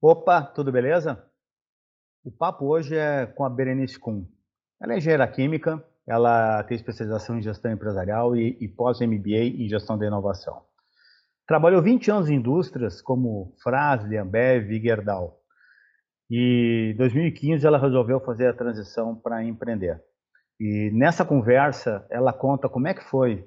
Opa, tudo beleza? O papo hoje é com a Berenice Kuhn. Ela é engenheira química, ela tem especialização em gestão empresarial e, e pós-MBA em gestão da inovação. Trabalhou 20 anos em indústrias como Frasle, Ambev e Gerdau. E em 2015 ela resolveu fazer a transição para empreender. E nessa conversa ela conta como é que foi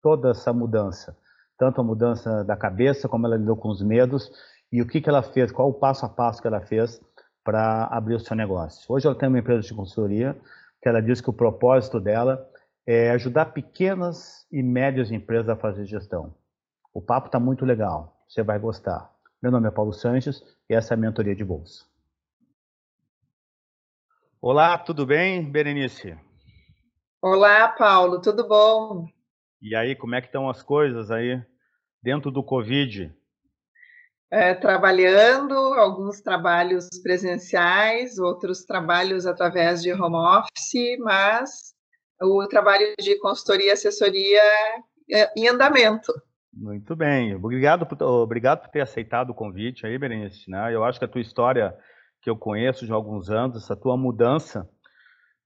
toda essa mudança, tanto a mudança da cabeça como ela lidou com os medos e o que, que ela fez, qual o passo a passo que ela fez para abrir o seu negócio. Hoje ela tem uma empresa de consultoria que ela diz que o propósito dela é ajudar pequenas e médias empresas a fazer gestão. O papo está muito legal, você vai gostar. Meu nome é Paulo Sanches e essa é a mentoria de bolsa. Olá, tudo bem, Berenice? Olá, Paulo, tudo bom? E aí, como é que estão as coisas aí dentro do Covid? É, trabalhando, alguns trabalhos presenciais, outros trabalhos através de home office, mas o trabalho de consultoria e assessoria é em andamento. Muito bem, obrigado por, obrigado por ter aceitado o convite aí, Berenice. Né? Eu acho que a tua história, que eu conheço de alguns anos, essa tua mudança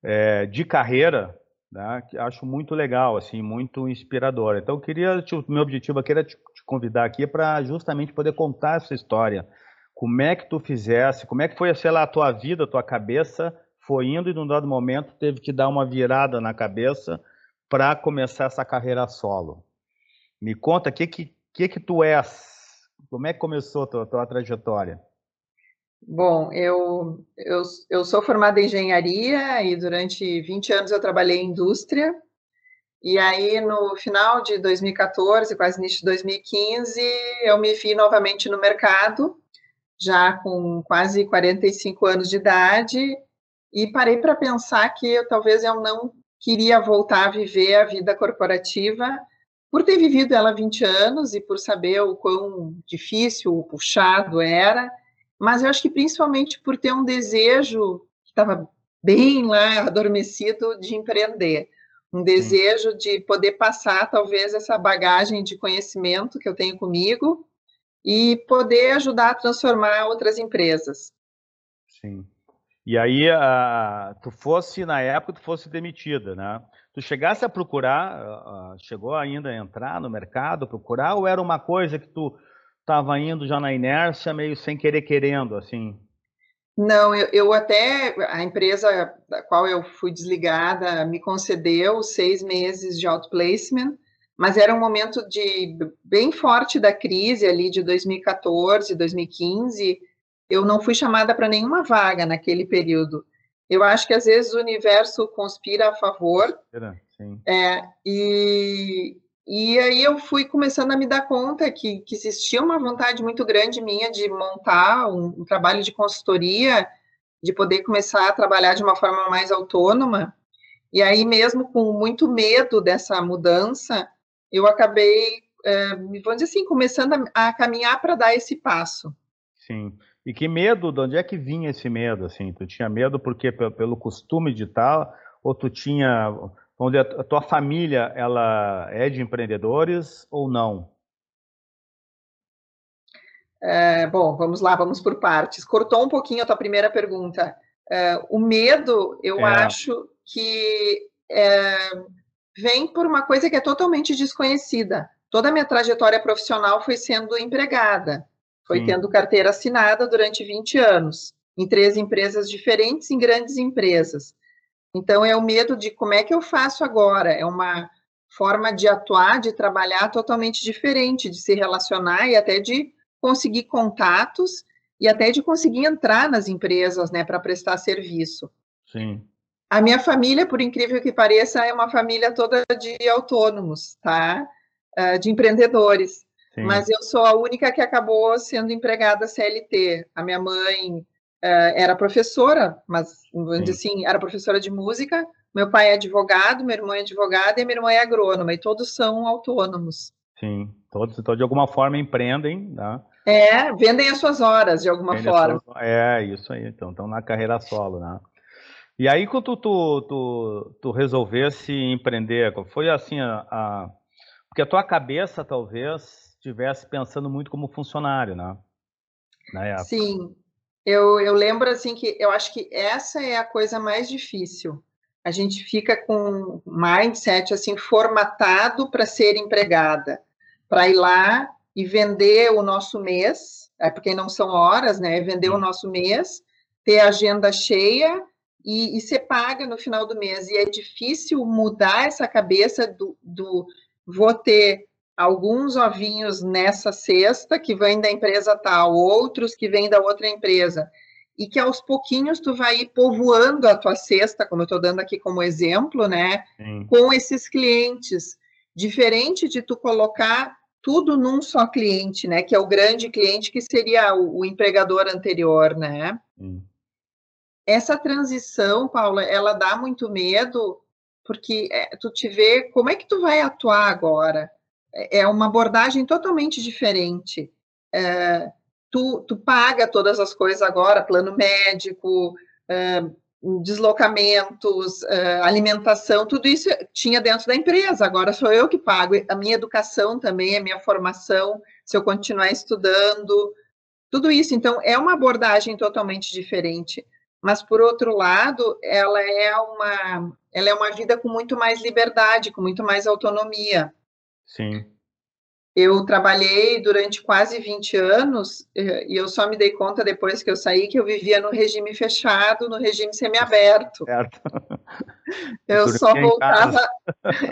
é, de carreira, né, que acho muito legal, assim, muito inspiradora. Então, queria, meu objetivo aqui era te convidar aqui para justamente poder contar essa história. Como é que tu fizesse, como é que foi, sei lá, a tua vida, a tua cabeça foi indo e num dado momento teve que dar uma virada na cabeça para começar essa carreira solo. Me conta, o que, que, que que tu és? Como é que começou a tua, tua trajetória? Bom, eu, eu, eu sou formada em engenharia e durante 20 anos eu trabalhei em indústria. E aí, no final de 2014, quase início de 2015, eu me vi novamente no mercado, já com quase 45 anos de idade, e parei para pensar que eu, talvez eu não queria voltar a viver a vida corporativa, por ter vivido ela 20 anos e por saber o quão difícil, puxado era, mas eu acho que principalmente por ter um desejo que estava bem lá adormecido de empreender um desejo Sim. de poder passar talvez essa bagagem de conhecimento que eu tenho comigo e poder ajudar a transformar outras empresas. Sim. E aí, uh, tu fosse, na época, tu fosse demitida, né? Tu chegasse a procurar, uh, chegou ainda a entrar no mercado, procurar, ou era uma coisa que tu estava indo já na inércia, meio sem querer querendo, assim? Não, eu, eu, até, a empresa da qual eu fui desligada me concedeu seis meses de outplacement, mas era um momento de bem forte da crise ali de 2014, 2015. Eu não fui chamada para nenhuma vaga naquele período. Eu acho que às vezes o universo conspira a favor. Sim. É, e, e aí eu fui começando a me dar conta que, que existia uma vontade muito grande minha de montar um, um, trabalho de consultoria, de poder começar a trabalhar de uma forma mais autônoma. E aí, mesmo com muito medo dessa mudança, eu acabei, é, vamos dizer assim, começando a, a caminhar para dar esse passo. Sim. E que medo, de onde é que vinha esse medo? Assim, tu tinha medo porque pelo costume de tal, ou tu tinha Vamos dizer, a tua família, ela é de empreendedores ou não? É, bom, vamos lá, vamos por partes. Cortou um pouquinho a tua primeira pergunta. É, o medo, eu é. acho que é, vem por uma coisa que é totalmente desconhecida. Toda a minha trajetória profissional foi sendo empregada, foi tendo carteira assinada durante 20 anos, em três empresas diferentes, em grandes empresas. Então, é o medo de como é que eu faço agora? É uma forma de atuar, de trabalhar totalmente diferente, de se relacionar e até de conseguir contatos e até de conseguir entrar nas empresas, né, para prestar serviço. Sim. A minha família, por incrível que pareça, é uma família toda de autônomos, tá? Uh, de empreendedores. Sim. Mas eu sou a única que acabou sendo empregada CLT. A minha mãe era professora, mas vamos assim, era professora de música. Meu pai é advogado, meu irmão é advogado e minha irmã é agrônoma, e todos são autônomos. Sim, todos então, de alguma forma empreendem, né? É, vendem as suas horas de alguma vendem forma. Suas... É, isso aí, então, estão na carreira solo, né? E aí, quando tu, tu, tu resolvesse empreender, foi assim, a, a, porque a tua cabeça talvez estivesse pensando muito como funcionário, né? na época. Sim, eu, eu lembro assim que eu acho que essa é a coisa mais difícil. A gente fica com mindset assim formatado para ser empregada, para ir lá e vender o nosso mês, é porque não são horas, né? Vender o nosso mês, ter a agenda cheia e, e ser paga no final do mês. E é difícil mudar essa cabeça do, do vou ter alguns ovinhos nessa cesta que vêm da empresa tal, outros que vêm da outra empresa, e que aos pouquinhos tu vai ir povoando a tua cesta, como eu estou dando aqui como exemplo, né, Sim. com esses clientes, diferente de tu colocar tudo num só cliente, né, que é o grande cliente que seria o, o empregador anterior, né. Sim. Essa transição, Paula, ela dá muito medo, porque é, tu te vê, como é que tu vai atuar agora? É, é uma abordagem totalmente diferente. É, tu, tu paga todas as coisas agora, plano médico, é, deslocamentos, é, alimentação, tudo isso tinha dentro da empresa, agora sou eu que pago. A minha educação também, a minha formação, se eu continuar estudando, tudo isso. Então, é uma abordagem totalmente diferente. Mas, por outro lado, ela é uma, ela é uma vida com muito mais liberdade, com muito mais autonomia. Sim. Eu trabalhei durante quase 20 anos eh, e eu só me dei conta depois que eu saí que eu vivia no regime fechado, no regime semiaberto. Certo. Eu só voltava,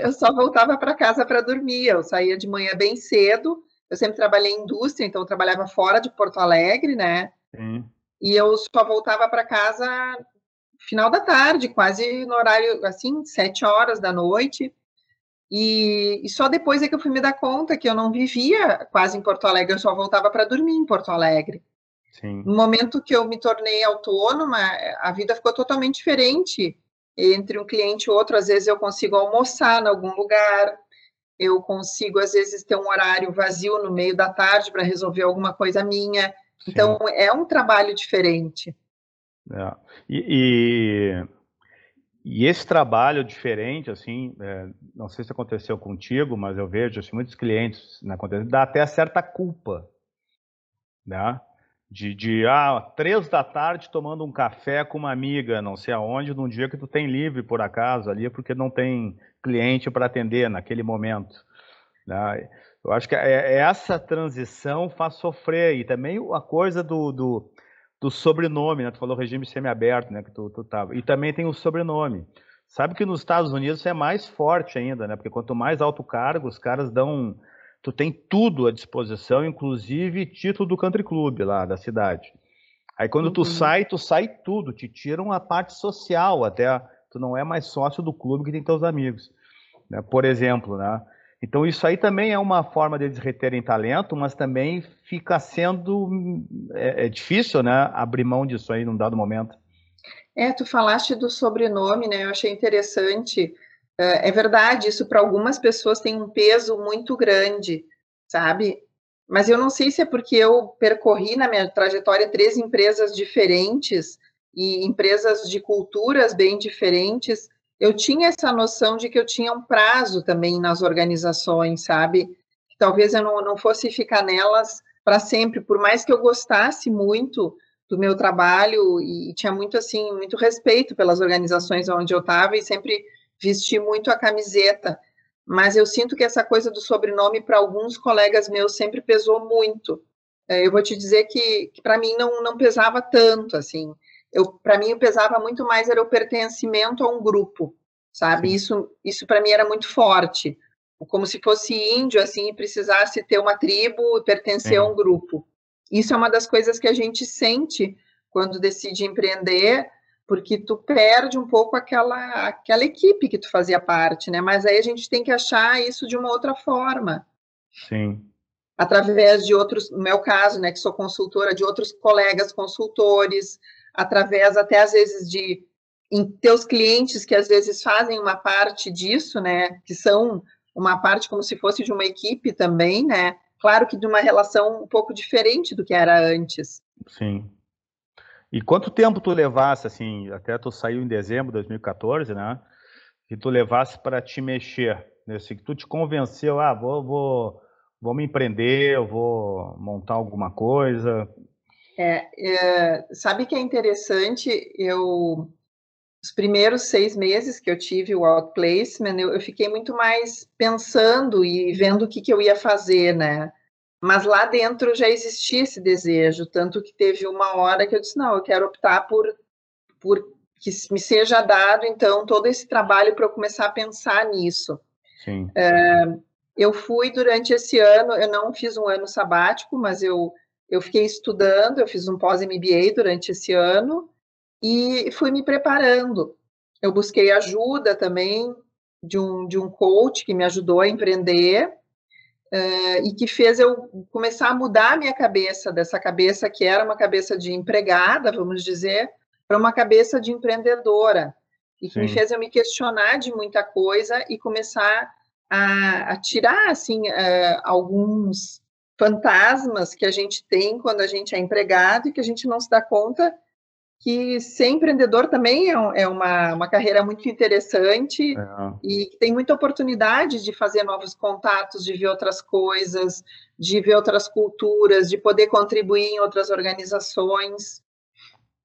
eu só voltava para casa para dormir. Eu saía de manhã bem cedo. Eu sempre trabalhei em indústria, então eu trabalhava fora de Porto Alegre, né? Sim. E eu só voltava para casa final da tarde, quase no horário assim, sete horas da noite. E, e, só depois é que eu fui me dar conta que eu não vivia quase em Porto Alegre, eu só voltava para dormir em Porto Alegre. Sim. No momento que eu me tornei autônoma, a vida ficou totalmente diferente entre um cliente e outro. Às vezes eu consigo almoçar em algum lugar, eu consigo, às vezes, ter um horário vazio no meio da tarde para resolver alguma coisa minha. Então, Sim. é um trabalho diferente. É. E, e e esse trabalho diferente, assim, é, não sei se aconteceu contigo, mas eu vejo assim, muitos clientes na né, dá até certa culpa, né? De, de, ah, três da tarde tomando um café com uma amiga, não sei aonde, num dia que tu tem livre, por acaso, ali, porque não tem cliente para atender naquele momento. Né? Eu acho que é, é, essa transição faz sofrer, e também a coisa do, do do sobrenome, né? Tu falou regime semiaberto, né? Que tu, tu tava. E também tem o sobrenome. Sabe que nos Estados Unidos é mais forte ainda, né? Porque quanto mais alto cargo, os caras dão. Tu tem tudo à disposição, inclusive título do country club lá da cidade. Aí quando uhum. tu sai, tu sai tudo, te tiram a parte social até. Tu não é mais sócio do clube que tem teus amigos. Né? Por exemplo, né? Então, isso aí também é uma forma deles reterem talento, mas também fica sendo é, é, difícil, né, abrir mão disso aí num dado momento. É, tu falaste do sobrenome, né? Eu achei interessante. É, é verdade, isso para algumas pessoas tem um peso muito grande, sabe? Mas eu não sei se é porque eu percorri na minha trajetória três empresas diferentes e empresas de culturas bem diferentes eu tinha essa noção de que eu tinha um prazo também nas organizações, sabe? Que talvez eu não, não fosse ficar nelas para sempre, por mais que eu gostasse muito do meu trabalho e tinha muito assim, muito respeito pelas organizações onde eu estava e sempre vesti muito a camiseta. Mas eu sinto que essa coisa do sobrenome para alguns colegas meus sempre pesou muito. É, eu vou te dizer que, que para mim não, não pesava tanto assim eu para mim pesava muito mais era o pertencimento a um grupo, sabe? Isso isso para mim era muito forte, como se fosse índio assim e precisasse ter uma tribo e pertencer Sim. a um grupo. Isso é uma das coisas que a gente sente quando decide empreender, porque tu perde um pouco aquela aquela equipe que tu fazia parte, né? Mas aí a gente tem que achar isso de uma outra forma. Sim. Através de outros, no meu caso, né, que sou consultora, de outros colegas consultores, através até às vezes de em teus clientes que às vezes fazem uma parte disso, né, que são uma parte como se fosse de uma equipe também, né? Claro que de uma relação um pouco diferente do que era antes. Sim. E quanto tempo tu levasse, assim, até tu saiu em dezembro de 2014, né? Que tu levasse para te mexer, nesse, que tu te convenceu, ah, vou, vou, vou me empreender, eu vou montar alguma coisa. É, é, sabe que é interessante? Eu os primeiros seis meses que eu tive o outplacement, eu, eu fiquei muito mais pensando e vendo o que, que eu ia fazer, né? Mas lá dentro já existia esse desejo, tanto que teve uma hora que eu disse, não, eu quero optar por, por que me seja dado, então, todo esse trabalho para eu começar a pensar nisso. Sim. É, eu fui durante esse ano, eu não fiz um ano sabático, mas eu, eu fiquei estudando, eu fiz um pós-MBA durante esse ano, e fui me preparando. Eu busquei ajuda também de um, de um coach que me ajudou a empreender uh, e que fez eu começar a mudar a minha cabeça, dessa cabeça que era uma cabeça de empregada, vamos dizer, para uma cabeça de empreendedora. E que Sim. me fez eu me questionar de muita coisa e começar a, a tirar, assim, uh, alguns fantasmas que a gente tem quando a gente é empregado e que a gente não se dá conta que ser empreendedor também é, é uma, uma carreira muito interessante é. e tem muita oportunidade de fazer novos contatos, de ver outras coisas, de ver outras culturas, de poder contribuir em outras organizações.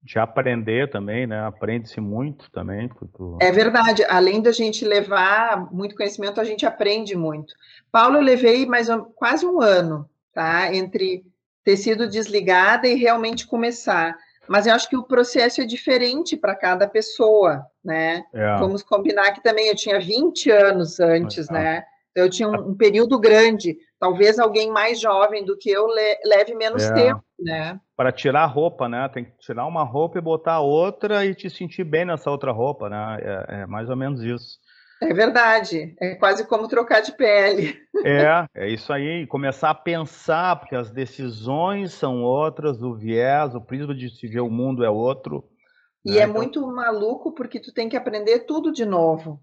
De aprender também, né? Aprende-se muito também. Tu... É verdade. Além da gente levar muito conhecimento, a gente aprende muito. Paulo, eu levei mais um, quase um ano, tá? Entre ter sido desligada e realmente começar mas eu acho que o processo é diferente para cada pessoa, né? É. Vamos combinar que também eu tinha 20 anos antes, é. né? Então, eu tinha um, um, período grande. Talvez alguém mais jovem do que eu le leve menos é. tempo, né? Para tirar a roupa, né? Tem que tirar uma roupa e botar outra e te sentir bem nessa outra roupa, né? É, é mais ou menos isso. É verdade, é quase como trocar de pele. É, é isso aí, começar a pensar, porque as decisões são outras, o viés, o prisma de se ver o mundo é outro. E né? é então... muito maluco porque tu tem que aprender tudo de novo.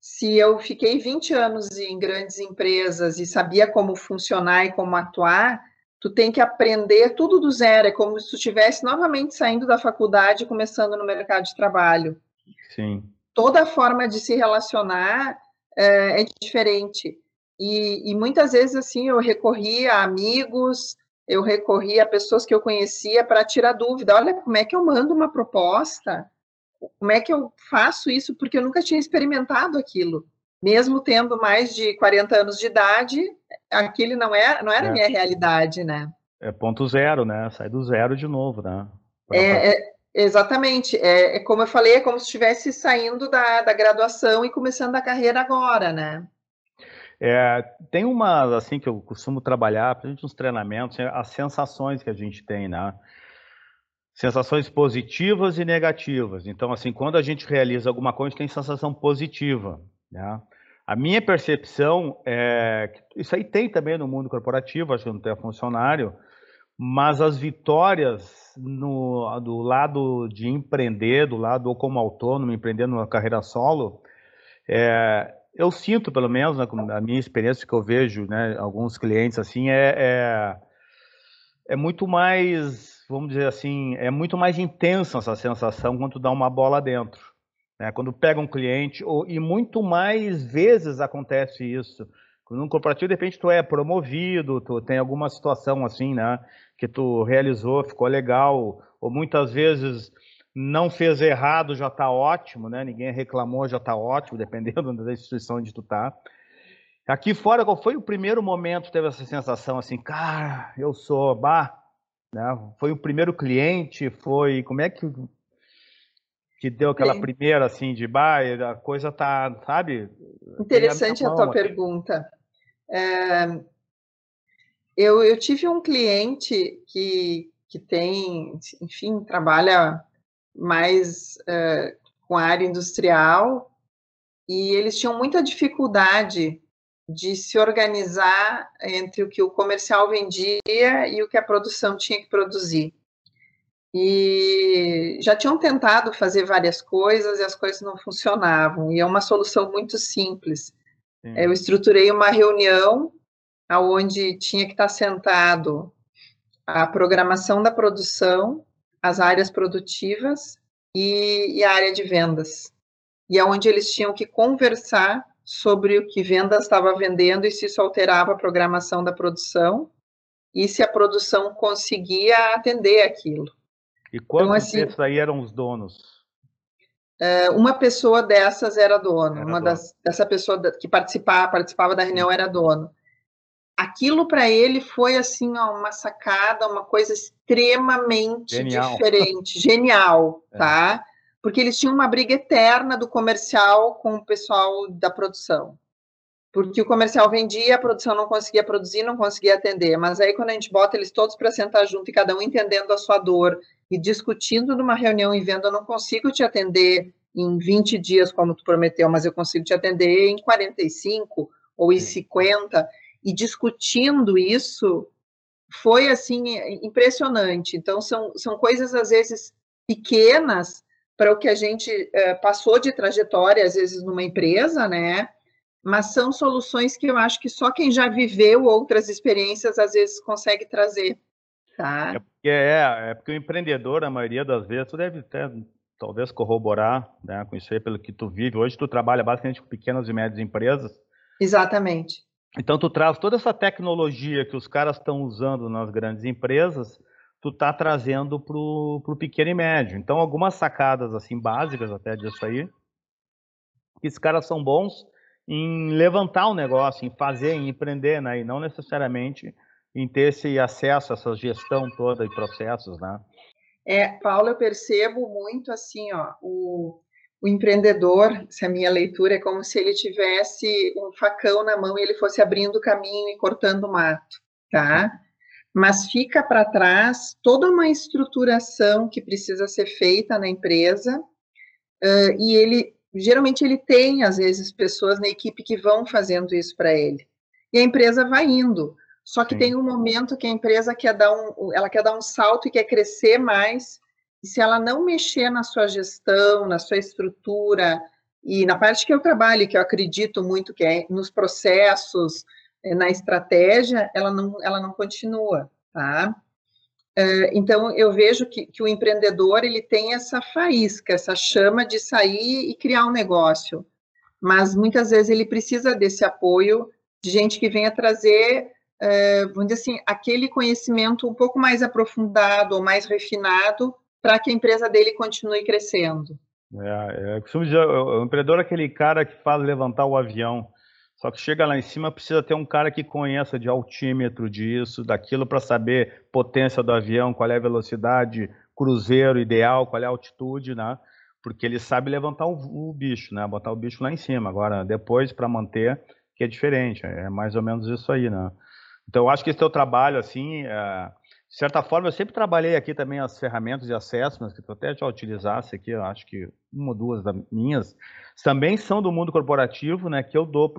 Se eu fiquei 20 anos em grandes empresas e sabia como funcionar e como atuar, tu tem que aprender tudo do zero, é como se tu estivesse novamente saindo da faculdade e começando no mercado de trabalho. Sim toda a forma de se relacionar é, é diferente. E, e, muitas vezes, assim, eu recorri a amigos, eu recorri a pessoas que eu conhecia para tirar dúvida. Olha, como é que eu mando uma proposta? Como é que eu faço isso? Porque eu nunca tinha experimentado aquilo. Mesmo tendo mais de 40 anos de idade, aquilo não, é, não era é. minha realidade, né? É ponto zero, né? Sai do zero de novo, né? É, é, Exatamente. É, é, como eu falei, é como se estivesse saindo da, da graduação e começando a carreira agora, né? É, tem uma, assim, que eu costumo trabalhar, principalmente nos treinamentos, é as sensações que a gente tem, né? Sensações positivas e negativas. Então, assim, quando a gente realiza alguma coisa, a gente tem sensação positiva, né? A minha percepção é que isso aí tem também no mundo corporativo, acho que não tem funcionário, mas as vitórias no, do lado de empreender, do lado como autônomo, empreendendo uma carreira solo, é, eu sinto, pelo menos, na, na, minha experiência que eu vejo, né, alguns clientes assim, é, é, é, muito mais, vamos dizer assim, é muito mais intensa essa sensação quando dá uma bola dentro. Né, quando pega um cliente, ou, e muito mais vezes acontece isso. No corporativo, de repente, tu é promovido, tu tem alguma situação assim, né? Que tu realizou, ficou legal, ou muitas vezes não fez errado, já está ótimo, né? Ninguém reclamou, já está ótimo, dependendo da instituição onde tu tá. Aqui fora, qual foi o primeiro momento que teve essa sensação assim, cara, eu sou, bah, né? Foi o primeiro cliente, foi, como é que que deu aquela Sim. primeira assim de bah, a coisa tá, sabe? Interessante a, a tua pergunta. É, eu, eu tive um cliente que, que tem, enfim, trabalha mais é, com a área industrial e eles tinham muita dificuldade de se organizar entre o que o comercial vendia e o que a produção tinha que produzir. E já tinham tentado fazer várias coisas e as coisas não funcionavam. E é uma solução muito simples. Eu estruturei uma reunião onde tinha que estar sentado a programação da produção, as áreas produtivas e, e a área de vendas. E aonde eles tinham que conversar sobre o que vendas estava vendendo e se isso alterava a programação da produção e se a produção conseguia atender aquilo. E quantos então, assim, desses aí eram os donos? É, uma pessoa dessas era dono, era uma dono. Das, dessa pessoa que participava, participava da reunião era dono. Aquilo para ele foi assim ó, uma sacada, uma coisa extremamente genial. diferente, genial, é. tá? Porque eles tinham uma briga eterna do comercial com o pessoal da produção. Porque o comercial vendia, a produção não conseguia produzir, não conseguia atender. Mas aí, quando a gente bota eles todos para sentar junto e cada um entendendo a sua dor e discutindo numa reunião e vendo, eu não consigo te atender em 20 dias, como tu prometeu, mas eu consigo te atender em 45 ou em 50, e discutindo isso, foi, assim, impressionante. Então, são, são coisas, às vezes, pequenas para o que a gente é, passou de trajetória, às vezes, numa empresa, né? Mas são soluções que eu acho que só quem já viveu outras experiências, às vezes, consegue trazer Tá. É porque, é, é porque o empreendedor, a maioria das vezes, tu deve ter, talvez corroborar né, com isso aí, pelo que tu vive. Hoje tu trabalha basicamente com pequenas e médias empresas. Exatamente. Então tu traz toda essa tecnologia que os caras estão usando nas grandes empresas, tu tá trazendo para o pequeno e médio. Então algumas sacadas assim básicas até disso aí, que esses caras são bons em levantar o negócio, em fazer, em empreender, né? E não necessariamente em ter esse acesso essa gestão toda e processos, né? É, Paulo, eu percebo muito assim, ó, o, o empreendedor, se a minha leitura é como se ele tivesse um facão na mão e ele fosse abrindo caminho e cortando mato, tá? Mas fica para trás toda uma estruturação que precisa ser feita na empresa uh, e ele geralmente ele tem às vezes pessoas na equipe que vão fazendo isso para ele e a empresa vai indo só que Sim. tem um momento que a empresa quer dar um, ela quer dar um salto e quer crescer mais. E se ela não mexer na sua gestão, na sua estrutura e na parte que eu trabalho, que eu acredito muito que é nos processos, eh, na estratégia, ela não, ela não continua, tá? Eh, então eu vejo que, que o empreendedor ele tem essa faísca, essa chama de sair e criar um negócio, mas muitas vezes ele precisa desse apoio de gente que venha trazer é, vamos dizer assim, aquele conhecimento um pouco mais aprofundado ou mais refinado para que a empresa dele continue crescendo. É, é, costumo dizer, o empreendedor é aquele cara que faz levantar o avião, só que chega lá em cima precisa ter um cara que conheça de altímetro disso, daquilo para saber potência do avião, qual é a velocidade, cruzeiro ideal, qual é a altitude, né? Porque ele sabe levantar o, o bicho, né? Botar o bicho lá em cima. Agora, depois para manter, que é diferente, é mais ou menos isso aí, né? Então, eu acho que esse teu trabalho, assim, é, de certa forma, eu sempre trabalhei aqui também as ferramentas de assessment, que tu até já utilizasse aqui, eu acho que uma ou duas das minhas, também são do mundo corporativo, né, que eu dou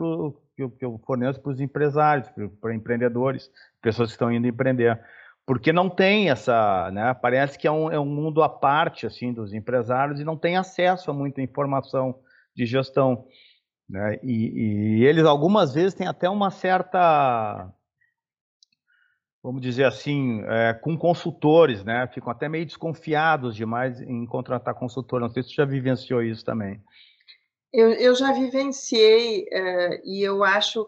eu, que eu forneço para os empresários, para empreendedores, pessoas que estão indo empreender. Porque não tem essa, né, parece que é um, é um mundo à parte, assim, dos empresários e não tem acesso a muita informação de gestão. Né? E, e, eles algumas vezes têm até uma certa vamos dizer assim, é, com consultores, né? Ficam até meio desconfiados demais em contratar consultor. Não sei se você já vivenciou isso também. Eu, eu já vivenciei é, e eu acho,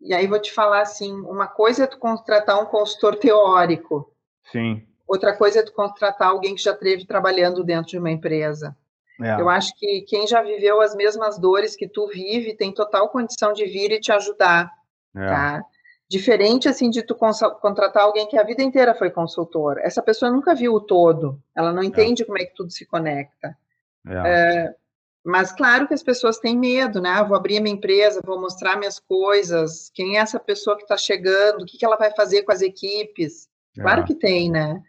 e aí vou te falar assim, uma coisa é tu contratar um consultor teórico. Sim. Outra coisa é tu contratar alguém que já esteve trabalhando dentro de uma empresa. É. Eu acho que quem já viveu as mesmas dores que tu vive tem total condição de vir e te ajudar, é. tá? Diferente, assim, de tu contratar alguém que a vida inteira foi consultor. Essa pessoa nunca viu o todo, ela não é. entende é. como é que tudo se conecta. É. É, mas claro que as pessoas têm medo, né? Ah, vou abrir a minha empresa, vou mostrar minhas coisas, quem é essa pessoa que está chegando, o que, que ela vai fazer com as equipes. Claro é. que tem, né?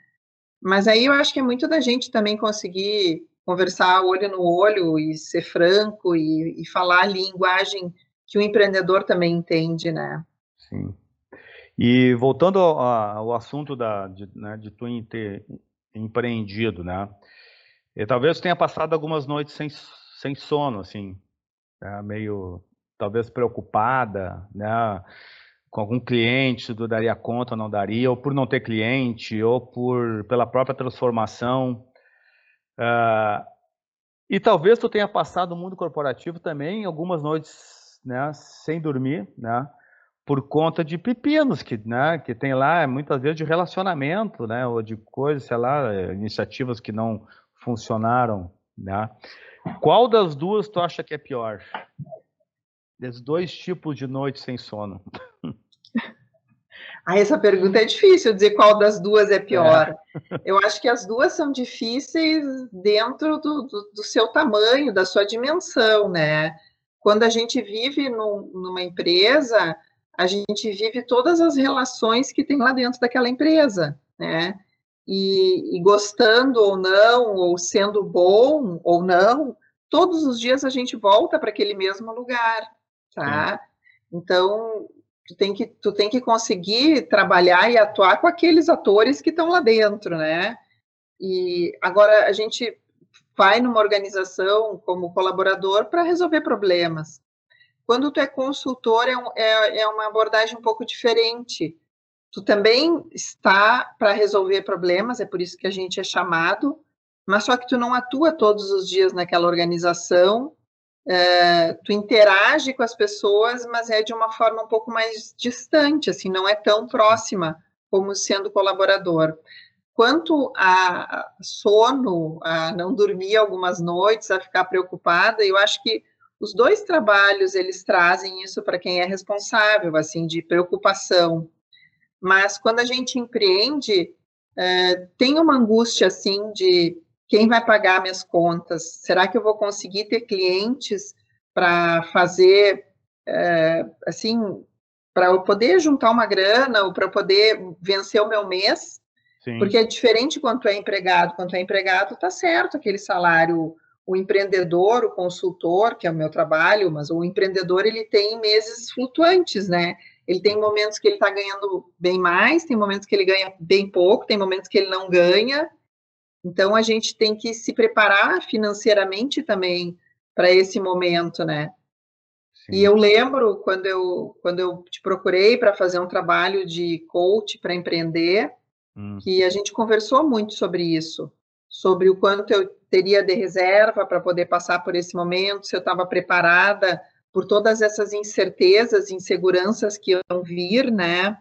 Mas aí eu acho que é muito da gente também conseguir conversar olho no olho e ser franco e, e falar a linguagem que o empreendedor também entende, né? Sim. E voltando ao, ao assunto da, de, né, de tu ter empreendido, né? E talvez tenha passado algumas noites sem, sem sono, assim, né, meio talvez preocupada, né? Com algum cliente, tu daria conta ou não daria, ou por não ter cliente, ou por pela própria transformação. Uh, e talvez tu tenha passado o mundo corporativo também algumas noites, né, sem dormir, né? Por conta de pepinos que, né, que tem lá, muitas vezes de relacionamento, né, ou de coisas, sei lá, iniciativas que não funcionaram, né? Qual das duas tu acha que é pior? Desses dois tipos de noite sem sono. Ah, essa pergunta é difícil dizer qual das duas é pior. É. Eu acho que as duas são difíceis dentro do, do, do, seu tamanho, da sua dimensão, né? Quando a gente vive num, numa empresa, a gente vive todas as relações que tem lá dentro daquela empresa, né? E, e gostando ou não, ou sendo bom ou não, todos os dias a gente volta para aquele mesmo lugar, tá? Então, tu tem que tu tem que conseguir trabalhar e atuar com aqueles atores que estão lá dentro, né? E agora a gente vai numa organização como colaborador para resolver problemas. Quando tu é consultor é, um, é, é uma abordagem um pouco diferente. Tu também está para resolver problemas, é por isso que a gente é chamado, mas só que tu não atua todos os dias naquela organização é, tu interage com as pessoas, mas é de uma forma um pouco mais distante, assim, não é tão próxima como sendo colaborador. Quanto a sono, a não dormir algumas noites, a ficar preocupada, eu acho que os dois trabalhos eles trazem isso para quem é responsável, assim, de preocupação. Mas quando a gente empreende, é, tem uma angústia assim de quem vai pagar minhas contas? Será que eu vou conseguir ter clientes para fazer, é, assim, para eu poder juntar uma grana ou para poder vencer o meu mês? Sim. Porque é diferente quando tu é empregado. Quando tu é empregado, tá certo aquele salário. O empreendedor, o consultor, que é o meu trabalho, mas o empreendedor ele tem meses flutuantes, né? Ele tem momentos que ele está ganhando bem mais, tem momentos que ele ganha bem pouco, tem momentos que ele não ganha, então, a gente tem que se preparar financeiramente também para esse momento, né? Sim. E eu lembro quando eu, quando eu te procurei para fazer um trabalho de coach para empreender, hum. que a gente conversou muito sobre isso, sobre o quanto eu teria de reserva para poder passar por esse momento, se eu estava preparada por todas essas incertezas, inseguranças que iam vir, né?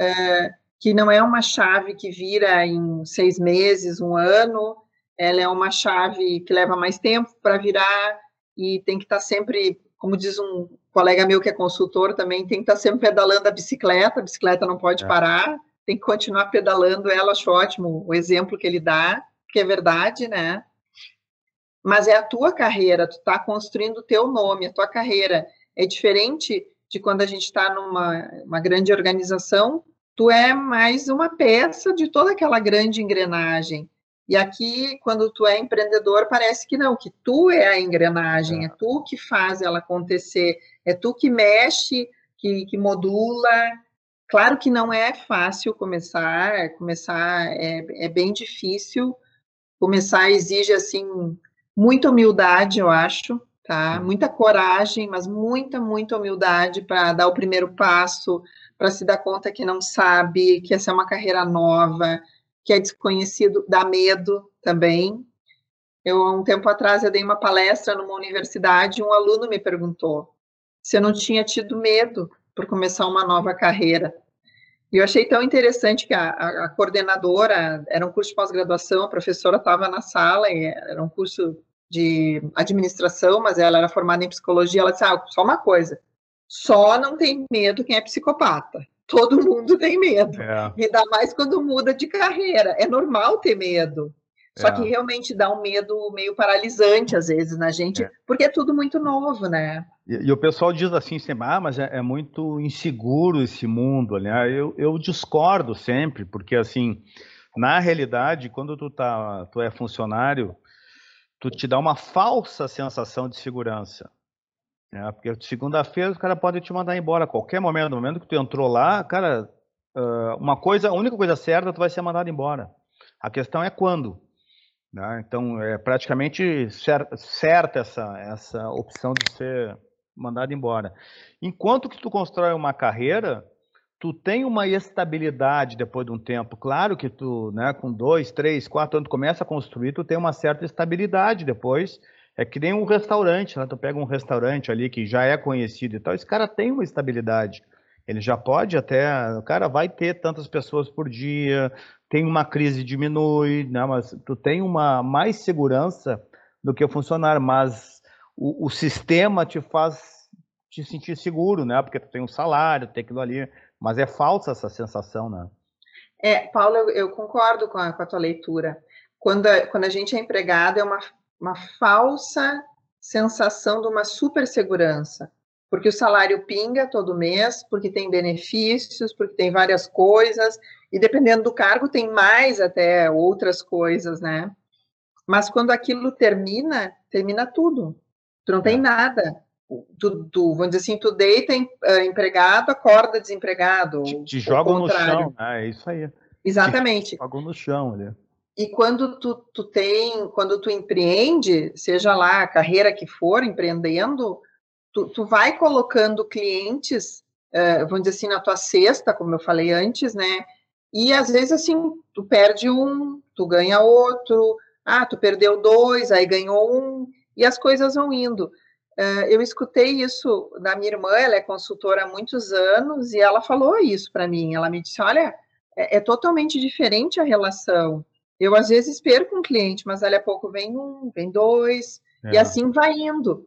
É, que não é uma chave que vira em seis meses, um ano, ela é uma chave que leva mais tempo para virar e tem que estar tá sempre, como diz um colega meu que é consultor também, tem que estar tá sempre pedalando a bicicleta, a bicicleta não pode é. parar, tem que continuar pedalando ela, acho ótimo o exemplo que ele dá, que é verdade, né? Mas é a tua carreira, tu está construindo o teu nome, a tua carreira. É diferente de quando a gente está numa uma grande organização tu é mais uma peça de toda aquela grande engrenagem. E aqui, quando tu é empreendedor, parece que não, que tu é a engrenagem, é, é tu que faz ela acontecer, é tu que mexe, que, que modula. Claro que não é fácil começar, começar é, é bem difícil. Começar exige, assim, muita humildade, eu acho, tá? Muita coragem, mas muita, muita humildade para dar o primeiro passo, para se dar conta que não sabe, que essa é uma carreira nova, que é desconhecido, dá medo também. Eu, um tempo atrás, eu dei uma palestra numa universidade e um aluno me perguntou se eu não tinha tido medo por começar uma nova carreira. E eu achei tão interessante que a, a, a coordenadora, era um curso de pós-graduação, a professora estava na sala, era um curso de administração, mas ela era formada em psicologia, ela disse, ah, só uma coisa, só não tem medo quem é psicopata. Todo mundo tem medo. É. Ainda mais quando muda de carreira. É normal ter medo. Só é. que realmente dá um medo meio paralisante, às vezes, na gente, é. porque é tudo muito novo, né? E, e o pessoal diz assim, ah, mas é, é, muito inseguro esse mundo, né? Eu, eu discordo sempre, porque assim, na realidade, quando tu, tá, tu é funcionário, tu te dá uma falsa sensação de segurança. É, porque segunda-feira os caras podem te mandar embora a qualquer momento. No momento que tu entrou lá, cara, uma coisa, a única coisa certa, tu vai ser mandado embora. A questão é quando. Né? Então, é praticamente certa essa, essa opção de ser mandado embora. Enquanto que tu constrói uma carreira, tu tem uma estabilidade depois de um tempo. Claro que tu, né, com dois, três, quatro anos, começa a construir, tu tem uma certa estabilidade depois é que nem um restaurante, né? Tu pega um restaurante ali que já é conhecido e tal, esse cara tem uma estabilidade. Ele já pode até, o cara vai ter tantas pessoas por dia, tem uma crise diminui, né? Mas tu tem uma mais segurança do que o funcionário, mas o, o sistema te faz te sentir seguro, né? Porque tu tem um salário, tem aquilo ali, mas é falsa essa sensação, né? É, Paulo, eu, eu concordo com a, com a, tua leitura. Quando a, quando a gente é empregado, é uma, uma falsa sensação de uma super segurança, porque o salário pinga todo mês, porque tem benefícios, porque tem várias coisas, e dependendo do cargo, tem mais até outras coisas, né? Mas quando aquilo termina, termina tudo. Tu não é. tem nada tu, tu, vamos dizer assim, tu deita uh, empregado, acorda desempregado. Te, te jogam no chão, né? é isso aí. Exatamente. Te jogam no chão ali. E quando tu, tu tem, quando tu empreende, seja lá a carreira que for, empreendendo, tu, tu vai colocando clientes, uh, vamos dizer assim, na tua cesta, como eu falei antes, né? E às vezes assim, tu perde um, tu ganha outro, ah, tu perdeu dois, aí ganhou um, e as coisas vão indo. Uh, eu escutei isso da minha irmã, ela é consultora há muitos anos, e ela falou isso para mim. Ela me disse: Olha, é, é, totalmente diferente a relação. Eu, às vezes, perco um cliente, mas ali a pouco vem um, vem dois, é. e assim vai indo.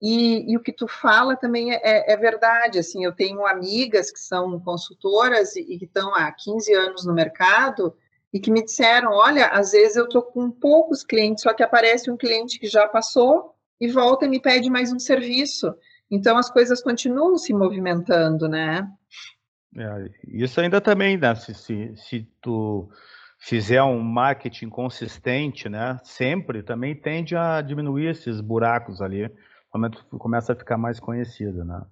E, e, o que tu fala também é, é, é, verdade. Assim, eu tenho amigas que são consultoras e, e que estão há 15 anos no mercado e que me disseram: Olha, às vezes eu estou com poucos clientes, só que aparece um cliente que já passou e volta e me pede mais um serviço. Então as coisas continuam se movimentando, né? É, isso ainda também, né? Se, se, se, tu fizer um marketing consistente, né? Sempre também tende a diminuir esses buracos ali, quando começa a ficar mais conhecido, né?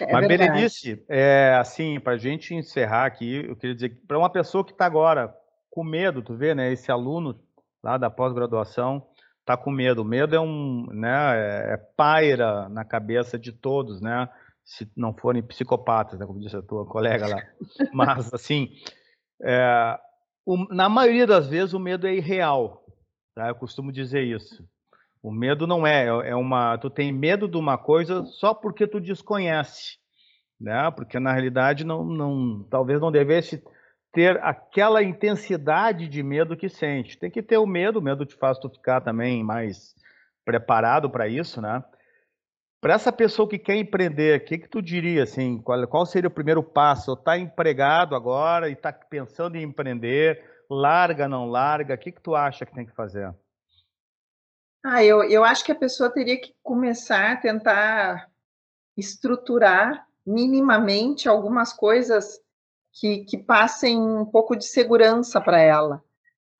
É Mas, verdade. Berenice, é, assim, para a gente encerrar aqui, eu queria dizer que para uma pessoa que está agora com medo, tu vê, né? Esse aluno lá da pós-graduação, tá com medo. O medo é um, né, é, é paira na cabeça de todos, né? Se não forem psicopatas, né, como disse a tua colega lá. Mas, assim, é, o, na maioria das vezes o medo é irreal, tá? Eu costumo dizer isso. O medo não é, é uma, tu tem medo de uma coisa só porque tu desconhece, né? Porque na realidade não, não talvez não devesse ter aquela intensidade de medo que sente. Tem que ter o medo, o medo te faz tu ficar também mais preparado para isso, né? Para essa pessoa que quer empreender, o que, que tu diria, assim, qual, qual seria o primeiro passo? Está empregado agora e está pensando em empreender, larga, não larga, o que, que tu acha que tem que fazer? Ah, eu, eu acho que a pessoa teria que começar a tentar estruturar minimamente algumas coisas que, que passem um pouco de segurança para ela.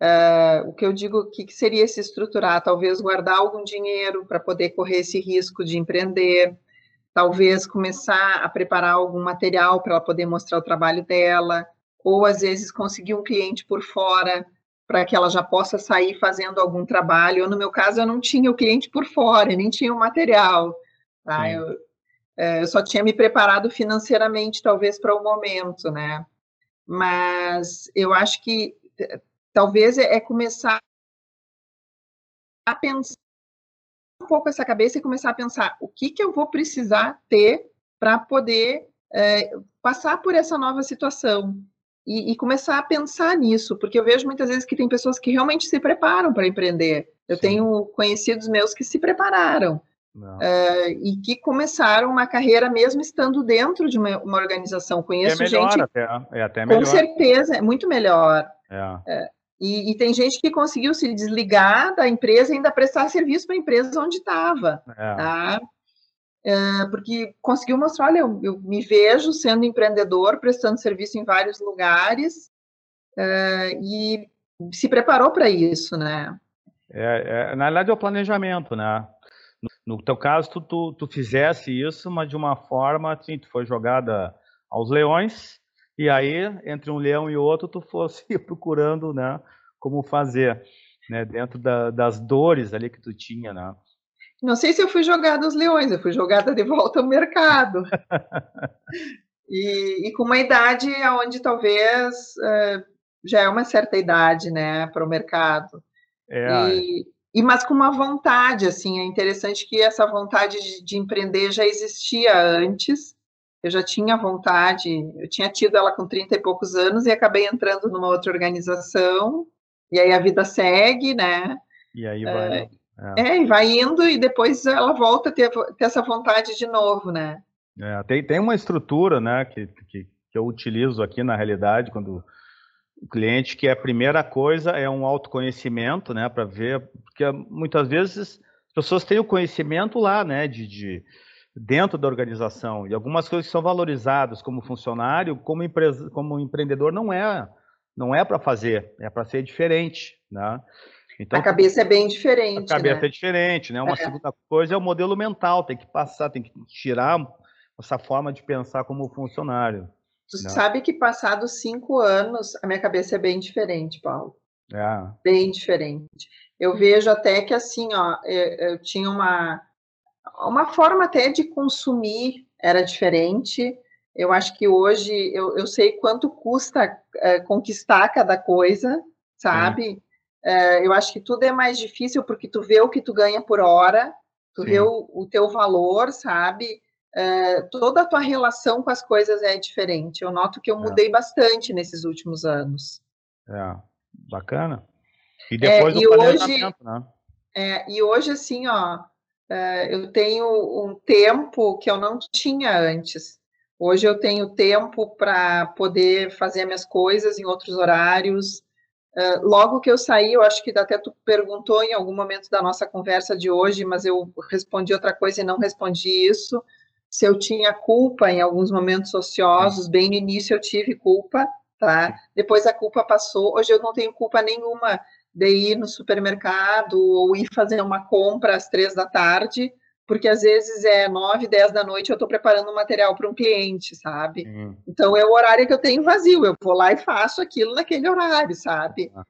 Uh, o que eu digo que, que seria se estruturar, talvez guardar algum dinheiro para poder correr esse risco de empreender, talvez começar a preparar algum material para ela poder mostrar o trabalho dela, ou às vezes conseguir um cliente por fora para que ela já possa sair fazendo algum trabalho. Eu, no meu caso, eu não tinha o cliente por fora, nem tinha o material. Tá? Eu, é, eu só tinha me preparado financeiramente, talvez, para o momento, né? Mas eu acho que é, talvez é, é começar a pensar um pouco essa cabeça e começar a pensar o que, que eu vou precisar ter para poder é, passar por essa nova situação. E, e, começar a pensar nisso, porque eu vejo muitas vezes que tem pessoas que realmente se preparam para empreender. Eu Sim. tenho conhecidos meus que se prepararam, Uh, e que começaram uma carreira mesmo estando dentro de uma, uma organização. Conheço é melhor, gente. Até, é até melhor. Com certeza, é muito melhor. É. e, e, tem gente que conseguiu se desligar da empresa e ainda prestar serviço para a empresa onde estava. É. Tá? Porque conseguiu mostrar, olha, eu, eu, me vejo sendo empreendedor, prestando serviço em vários lugares, e se preparou para isso, né? É, é, na verdade é o planejamento, né? No teu caso, tu, tu, tu fizesse isso, mas de uma forma, assim, tu foi jogada aos leões, e aí, entre um leão e outro, tu fosse procurando, né, como fazer, né, dentro da, das dores ali que tu tinha, né. Não sei se eu fui jogada aos leões, eu fui jogada de volta ao mercado. e, e, com uma idade onde talvez uh, já é uma certa idade, né, para o mercado. É, e, e mas com uma vontade, assim, é interessante que essa vontade de, de empreender já existia antes, eu já tinha vontade, eu tinha tido ela com 30 e poucos anos e acabei entrando numa outra organização, e aí a vida segue, né? E aí vai. É, é. é e vai indo, e depois ela volta a ter, ter essa vontade de novo, né? É, tem, tem uma estrutura, né, que, que, que eu utilizo aqui na realidade, quando o cliente, que a primeira coisa é um autoconhecimento, né, para ver, porque muitas vezes as pessoas têm o conhecimento lá, né, de, de dentro da organização. E algumas coisas que são valorizadas como funcionário, como, empresa, como empreendedor, não é não é para fazer, é para ser diferente, né? Então, a cabeça é bem diferente. A cabeça né? é diferente, né? Uma é. segunda coisa é o modelo mental, tem que passar, tem que tirar essa forma de pensar como funcionário. Tu né? sabe que passados cinco anos, a minha cabeça é bem diferente, Paulo. É. Bem diferente. Eu vejo até que assim, ó, eu, eu tinha uma uma forma até de consumir era diferente. Eu acho que hoje eu, eu sei quanto custa é, conquistar cada coisa, sabe? É, eu acho que tudo é mais difícil porque tu vê o que tu ganha por hora, tu Sim. vê o, o, teu valor, sabe? É, toda a tua relação com as coisas é diferente. Eu noto que eu é. mudei bastante nesses últimos anos. É, bacana. E depois é, e hoje, né? É, e hoje, assim, ó, é, eu tenho um tempo que eu não tinha antes. Hoje eu tenho tempo para poder fazer minhas coisas em outros horários. Uh, logo que eu saí, eu acho que até tu perguntou em algum momento da nossa conversa de hoje, mas eu respondi outra coisa e não respondi isso. Se eu tinha culpa em alguns momentos ociosos, bem no início eu tive culpa, tá? Depois a culpa passou. Hoje eu não tenho culpa nenhuma de ir no supermercado ou ir fazer uma compra às três da tarde, porque às vezes é nove, dez da noite eu estou preparando um material para um cliente, sabe? Uhum. Então é o horário que eu tenho vazio, eu vou lá e faço aquilo naquele horário, sabe? Ah.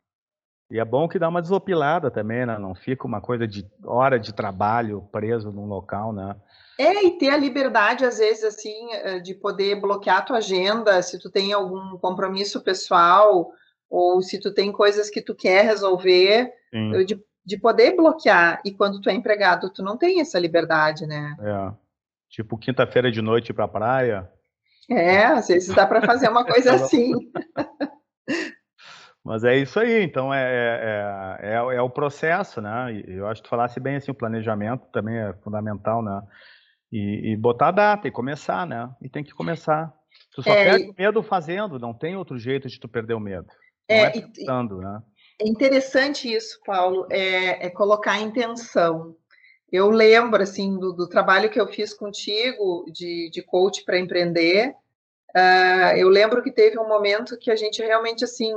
E é bom que dá uma desopilada também, né? Não fica uma coisa de hora de trabalho preso num local, né? É, e ter a liberdade, às vezes, assim, eh, de poder bloquear a tua agenda, se tu tem algum compromisso pessoal, ou se tu tem coisas que tu quer resolver, de, de poder bloquear. E quando tu é empregado, tu não tem essa liberdade, né? É. Tipo, quinta-feira de noite ir pra praia. É, às vezes dá para fazer uma coisa assim. Mas é isso aí, então é, é, é, é, o processo, né? Eu acho que tu falasse bem assim, o planejamento também é fundamental, né? E, e botar a data e começar, né? E tem que começar. Tu só é, perde o medo fazendo, não tem outro jeito de tu perder o medo. É, é pensando, né? É interessante isso, Paulo, é, é, colocar a intenção. Eu lembro, assim, do, do trabalho que eu fiz contigo de, de coach para empreender. Uh, eu lembro que teve um momento que a gente realmente, assim,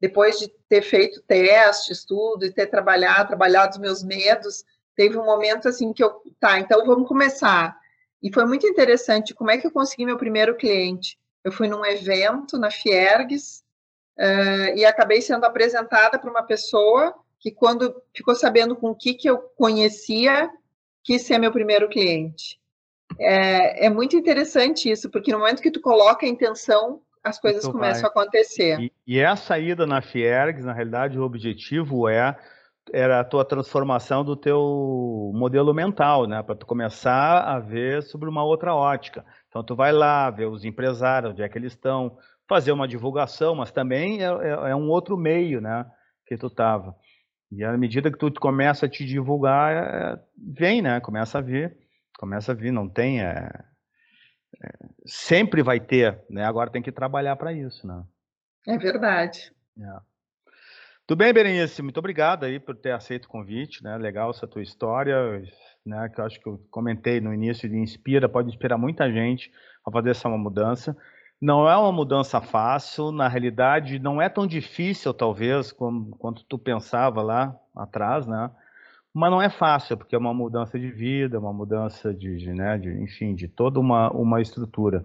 depois de ter feito testes, tudo, e ter trabalhado, trabalhado os meus medos, teve um momento, assim, que eu, tá, então vamos começar. E foi muito interessante como é que eu consegui meu primeiro cliente. Eu fui num evento na Fiergues, uh, e acabei sendo apresentada para uma pessoa que, quando ficou sabendo com o que, que eu conhecia, quis ser meu primeiro cliente. É, é, muito interessante isso, porque no momento que tu coloca a intenção, as coisas então começam vai. a acontecer. E, e essa ida na Fiergs, na realidade, o objetivo é era a tua transformação do teu modelo mental, né? Para tu começar a ver sobre uma outra ótica. Então tu vai lá ver os empresários, onde é que eles estão, fazer uma divulgação, mas também é, é, é um outro meio, né, que tu tava. E à medida que tu começa a te divulgar, é, vem, né, começa a vir, começa a vir, não tem, é, é sempre vai ter, né, agora tem que trabalhar para isso, né. É verdade. É. Tudo bem, Berenice, muito obrigado aí por ter aceito o convite, né, legal essa tua história, né, que eu acho que eu comentei no início, de inspira, pode inspirar muita gente a fazer essa mudança. Não é uma mudança fácil, na realidade não é tão difícil talvez como, quanto tu pensava lá atrás, né? Mas não é fácil, porque é uma mudança de vida, uma mudança de, de, né, de enfim, de toda uma, uma estrutura.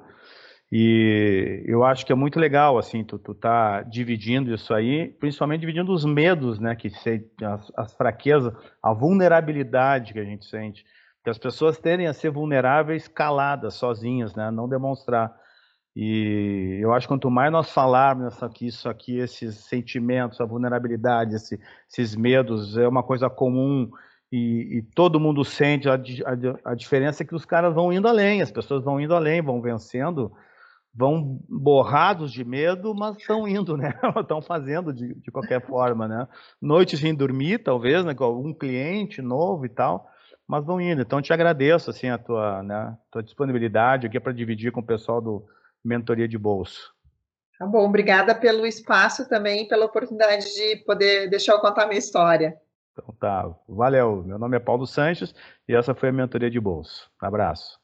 E eu acho que é muito legal, assim, tu, tu tá dividindo isso aí, principalmente dividindo os medos, né, que se, as, as fraquezas, a vulnerabilidade que a gente sente. Que as pessoas tendem a ser vulneráveis caladas, sozinhas, né, não demonstrar. E eu acho que quanto mais nós falarmos aqui, isso aqui, esses sentimentos, a vulnerabilidade, esse, esses medos, é uma coisa comum. e, e todo mundo sente a, a, a, diferença é que os caras vão indo além, as pessoas vão indo além, vão vencendo, vão borrados de medo, mas estão indo, né? Estão fazendo de, de qualquer forma, né? Noites sem dormir, talvez, né? Com algum cliente novo e tal, mas vão indo. Então, te agradeço, assim, a tua, né, tua disponibilidade aqui para dividir com o pessoal do Mentoria de Bolso. Tá bom, obrigada pelo espaço também, pela oportunidade de poder deixar eu contar a minha história. Então tá, valeu. Meu nome é Paulo Sanches e essa foi a mentoria de bolso. Abraço.